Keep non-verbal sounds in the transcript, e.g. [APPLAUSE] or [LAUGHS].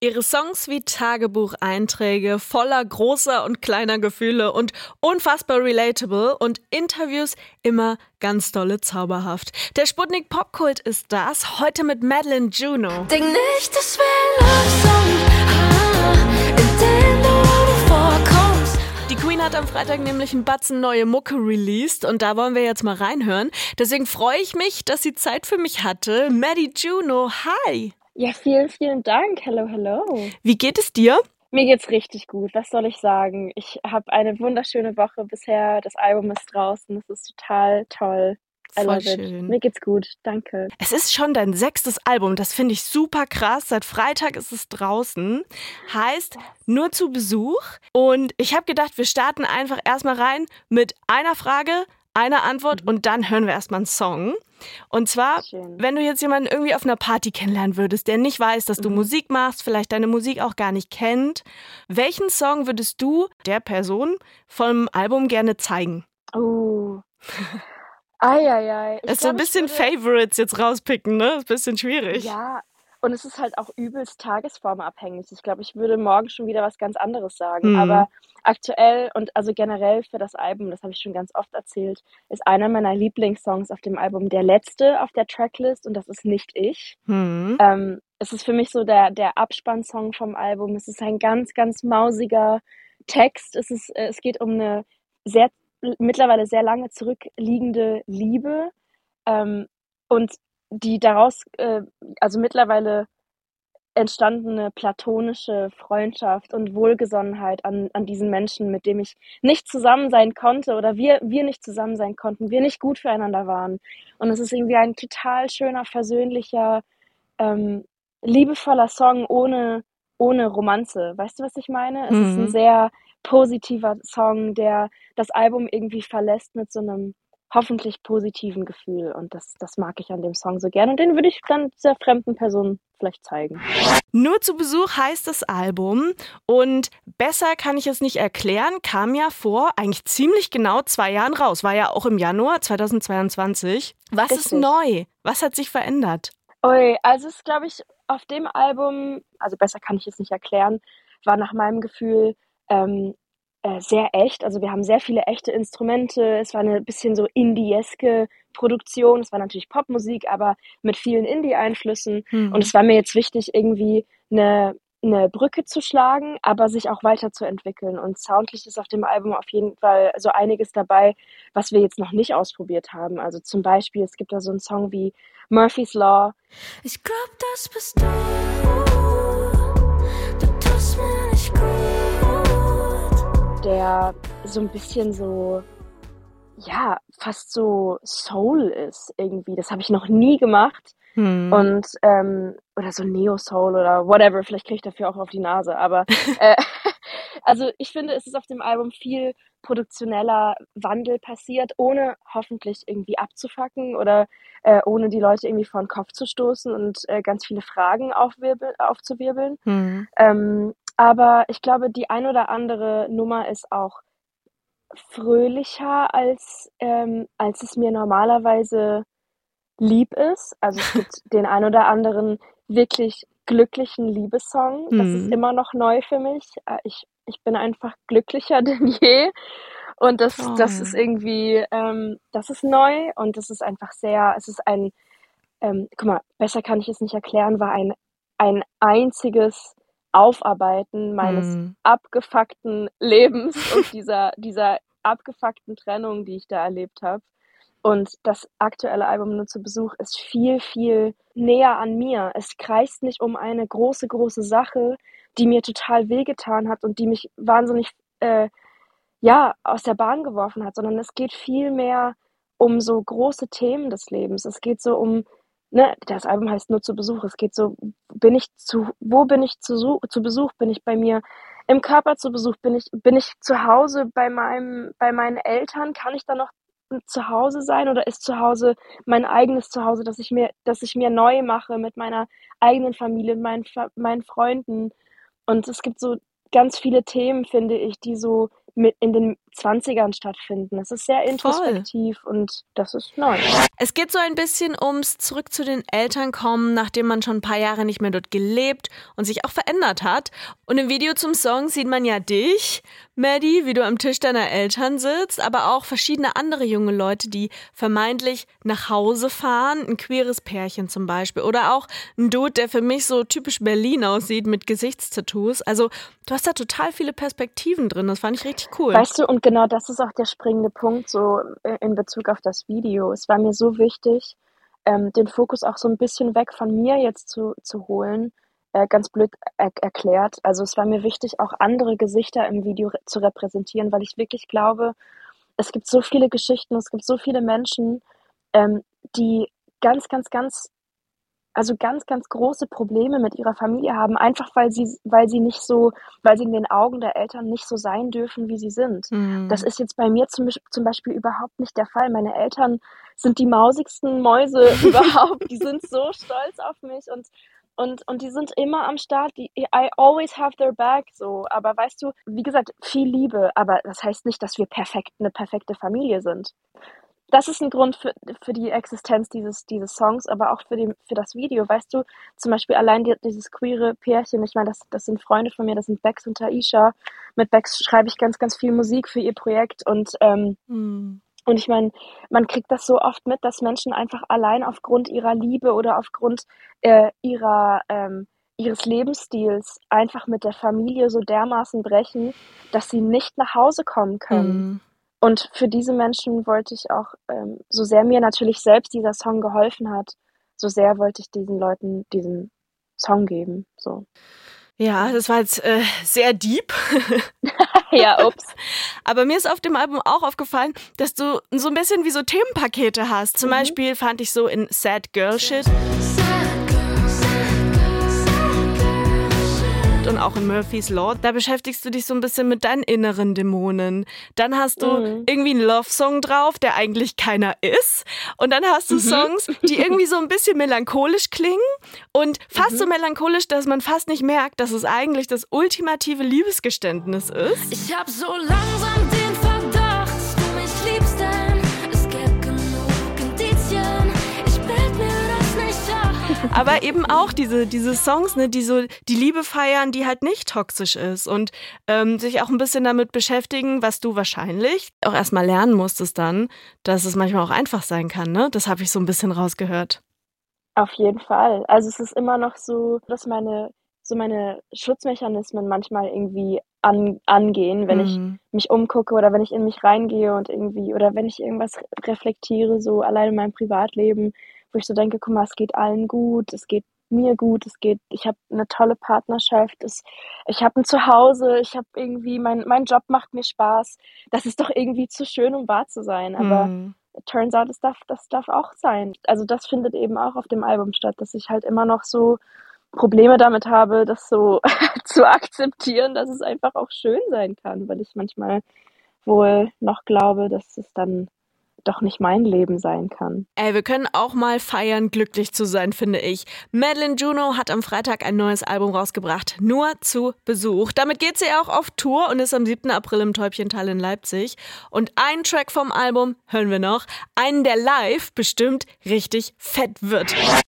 Ihre Songs wie Tagebucheinträge voller großer und kleiner Gefühle und unfassbar relatable und Interviews immer ganz dolle zauberhaft. Der Sputnik Popkult ist das, heute mit Madeline Juno. Denk nicht, das wäre Love Song, in dem du vorkommst. Die Queen hat am Freitag nämlich ein Batzen neue Mucke released und da wollen wir jetzt mal reinhören. Deswegen freue ich mich, dass sie Zeit für mich hatte. Maddie Juno, hi! Ja, vielen, vielen Dank. Hello, hello. Wie geht es dir? Mir geht's richtig gut. Was soll ich sagen? Ich habe eine wunderschöne Woche bisher. Das Album ist draußen. Es ist total toll. I Voll love it. schön. Mir geht's gut. Danke. Es ist schon dein sechstes Album, das finde ich super krass. Seit Freitag ist es draußen. Heißt nur zu Besuch. Und ich habe gedacht, wir starten einfach erstmal rein mit einer Frage, einer Antwort und dann hören wir erstmal einen Song. Und zwar, Schön. wenn du jetzt jemanden irgendwie auf einer Party kennenlernen würdest, der nicht weiß, dass du Musik machst, vielleicht deine Musik auch gar nicht kennt, welchen Song würdest du der Person vom Album gerne zeigen? Oh. Eieiei. Ich ist so ein bisschen würde- Favorites jetzt rauspicken, ne? Ist ein bisschen schwierig. Ja. Und es ist halt auch übelst tagesformabhängig. Ich glaube, ich würde morgen schon wieder was ganz anderes sagen. Mhm. Aber aktuell und also generell für das Album, das habe ich schon ganz oft erzählt, ist einer meiner Lieblingssongs auf dem Album der letzte auf der Tracklist und das ist nicht ich. Hm. Ähm, es ist für mich so der, der Abspannsong vom Album. Es ist ein ganz, ganz mausiger Text. Es, ist, äh, es geht um eine sehr, mittlerweile sehr lange zurückliegende Liebe ähm, und die daraus, äh, also mittlerweile entstandene platonische Freundschaft und Wohlgesonnenheit an, an diesen Menschen, mit dem ich nicht zusammen sein konnte oder wir, wir nicht zusammen sein konnten, wir nicht gut füreinander waren. Und es ist irgendwie ein total schöner, versöhnlicher, ähm, liebevoller Song ohne, ohne Romanze. Weißt du, was ich meine? Es ist Mhm. ein sehr positiver Song, der das Album irgendwie verlässt mit so einem hoffentlich positiven Gefühl. Und das, das mag ich an dem Song so gern. Und den würde ich dann dieser fremden Person vielleicht zeigen. Nur zu Besuch heißt das Album und besser kann ich es nicht erklären, kam ja vor eigentlich ziemlich genau zwei Jahren raus, war ja auch im Januar 2022. Was ist Richtig. neu? Was hat sich verändert? Ui, also es ist, glaube ich, auf dem Album, also besser kann ich es nicht erklären, war nach meinem Gefühl ähm, äh, sehr echt. Also wir haben sehr viele echte Instrumente. Es war eine bisschen so indieske Produktion. Es war natürlich Popmusik, aber mit vielen Indie-Einflüssen. Hm. Und es war mir jetzt wichtig, irgendwie eine, eine Brücke zu schlagen, aber sich auch weiterzuentwickeln. Und soundlich ist auf dem Album auf jeden Fall so einiges dabei, was wir jetzt noch nicht ausprobiert haben. Also zum Beispiel, es gibt da so einen Song wie Murphy's Law. Ich glaub, das bist. Du der so ein bisschen so, ja, fast so Soul ist irgendwie. Das habe ich noch nie gemacht. Hm. Und, ähm, oder so Neo-Soul oder whatever, vielleicht kriege ich dafür auch auf die Nase. Aber [LAUGHS] äh, also ich finde, es ist auf dem Album viel produktioneller Wandel passiert, ohne hoffentlich irgendwie abzufacken oder äh, ohne die Leute irgendwie vor den Kopf zu stoßen und äh, ganz viele Fragen aufwirbel, aufzuwirbeln. Hm. Ähm, aber ich glaube, die ein oder andere Nummer ist auch fröhlicher, als, ähm, als es mir normalerweise lieb ist. Also es gibt [LAUGHS] den ein oder anderen wirklich glücklichen Liebessong. Das ist Mhm. immer noch neu für mich. Äh, Ich, ich bin einfach glücklicher [LAUGHS] denn je. Und das, das Oh. ist irgendwie, ähm, das ist neu und das ist einfach sehr, es ist ein, ähm, guck mal, besser kann ich es nicht erklären, war ein, ein einziges Aufarbeiten meines Hm. abgefuckten Lebens und [LAUGHS] dieser, dieser abgefuckten Trennung, die ich da erlebt habe. Und das aktuelle Album Nur zu Besuch ist viel, viel näher an mir. Es kreist nicht um eine große, große Sache, die mir total wehgetan hat und die mich wahnsinnig, äh, ja, aus der Bahn geworfen hat, sondern es geht viel mehr um so große Themen des Lebens. Es geht so um, ne, das Album heißt Nur zu Besuch. Es geht so, bin ich zu, wo bin ich zu, zu Besuch? Bin ich bei mir im Körper zu Besuch? Bin ich, bin ich zu Hause bei meinem, bei meinen Eltern? Kann ich da noch zu Hause sein oder ist zu Hause mein eigenes Zuhause, dass ich mir, dass ich mir neu mache mit meiner eigenen Familie, meinen, meinen Freunden? Und es gibt so ganz viele Themen, finde ich, die so mit in den 20ern stattfinden. Es ist sehr introspektiv Voll. und das ist neu. Es geht so ein bisschen ums Zurück zu den Eltern kommen, nachdem man schon ein paar Jahre nicht mehr dort gelebt und sich auch verändert hat. Und im Video zum Song sieht man ja dich, Maddie, wie du am Tisch deiner Eltern sitzt, aber auch verschiedene andere junge Leute, die vermeintlich nach Hause fahren. Ein queeres Pärchen zum Beispiel. Oder auch ein Dude, der für mich so typisch Berlin aussieht mit Gesichtstattoos. Also du hast da total viele Perspektiven drin. Das fand ich richtig cool. Weißt du, und genau das ist auch der springende Punkt so äh, in Bezug auf das Video. Es war mir so wichtig, ähm, den Fokus auch so ein bisschen weg von mir jetzt zu, zu holen äh, ganz blöd er erklärt. Also es war mir wichtig, auch andere Gesichter im Video re zu repräsentieren, weil ich wirklich glaube, es gibt so viele Geschichten, es gibt so viele Menschen, ähm, die ganz, ganz, ganz, also ganz, ganz große Probleme mit ihrer Familie haben, einfach weil sie, weil sie nicht so, weil sie in den Augen der Eltern nicht so sein dürfen, wie sie sind. Mhm. Das ist jetzt bei mir zum, zum Beispiel überhaupt nicht der Fall. Meine Eltern sind die mausigsten Mäuse [LAUGHS] überhaupt. Die sind so stolz auf mich und und, und die sind immer am Start. Die, I always have their back. So, aber weißt du, wie gesagt, viel Liebe, aber das heißt nicht, dass wir perfekt, eine perfekte Familie sind. Das ist ein Grund für, für die Existenz dieses, dieses Songs, aber auch für, die, für das Video. Weißt du, zum Beispiel allein die, dieses queere Pärchen, ich meine, das, das sind Freunde von mir, das sind Bex und Taisha. Mit Bex schreibe ich ganz, ganz viel Musik für ihr Projekt und ähm, mm und ich meine, man kriegt das so oft mit, dass Menschen einfach allein aufgrund ihrer Liebe oder aufgrund äh, ihrer, ähm, ihres Lebensstils einfach mit der Familie so dermaßen brechen, dass sie nicht nach Hause kommen können. Mhm. Und für diese Menschen wollte ich auch, ähm, so sehr mir natürlich selbst dieser Song geholfen hat, so sehr wollte ich diesen Leuten diesen Song geben. So. Ja, das war jetzt äh, sehr deep. [LAUGHS] [LAUGHS] ja, ups. Aber mir ist auf dem Album auch aufgefallen, dass du so ein bisschen wie so Themenpakete hast. Zum mhm. Beispiel fand ich so in Sad Girl Shit. Und auch in Murphy's Law, da beschäftigst du dich so ein bisschen mit deinen inneren Dämonen. Dann hast du mhm. irgendwie einen Love-Song drauf, der eigentlich keiner ist. Und dann hast du mhm. Songs, die irgendwie so ein bisschen melancholisch klingen und fast mhm. so melancholisch, dass man fast nicht merkt, dass es eigentlich das ultimative Liebesgeständnis ist. Ich hab so langsam Aber eben auch diese, diese Songs, ne, die so die Liebe feiern, die halt nicht toxisch ist und ähm, sich auch ein bisschen damit beschäftigen, was du wahrscheinlich auch erstmal lernen musstest dann, dass es manchmal auch einfach sein kann, ne? Das habe ich so ein bisschen rausgehört. Auf jeden Fall. Also es ist immer noch so, dass meine so meine Schutzmechanismen manchmal irgendwie an, angehen, wenn mhm. ich mich umgucke oder wenn ich in mich reingehe und irgendwie oder wenn ich irgendwas reflektiere, so allein in meinem Privatleben, wo ich so denke, guck mal, es geht allen gut, es geht mir gut, es geht, ich habe eine tolle Partnerschaft, es, ich habe ein Zuhause, ich habe irgendwie, mein, mein Job macht mir Spaß. Das ist doch irgendwie zu schön, um wahr zu sein. Aber mm. turns out, das darf, das darf auch sein. Also das findet eben auch auf dem Album statt, dass ich halt immer noch so Probleme damit habe, das so [LAUGHS] zu akzeptieren, dass es einfach auch schön sein kann, weil ich manchmal wohl noch glaube, dass es dann doch nicht mein Leben sein kann. Ey, wir können auch mal feiern, glücklich zu sein, finde ich. Madeline Juno hat am Freitag ein neues Album rausgebracht, nur zu Besuch. Damit geht sie auch auf Tour und ist am 7. April im Täubchental in Leipzig. Und einen Track vom Album hören wir noch, einen, der live bestimmt richtig fett wird.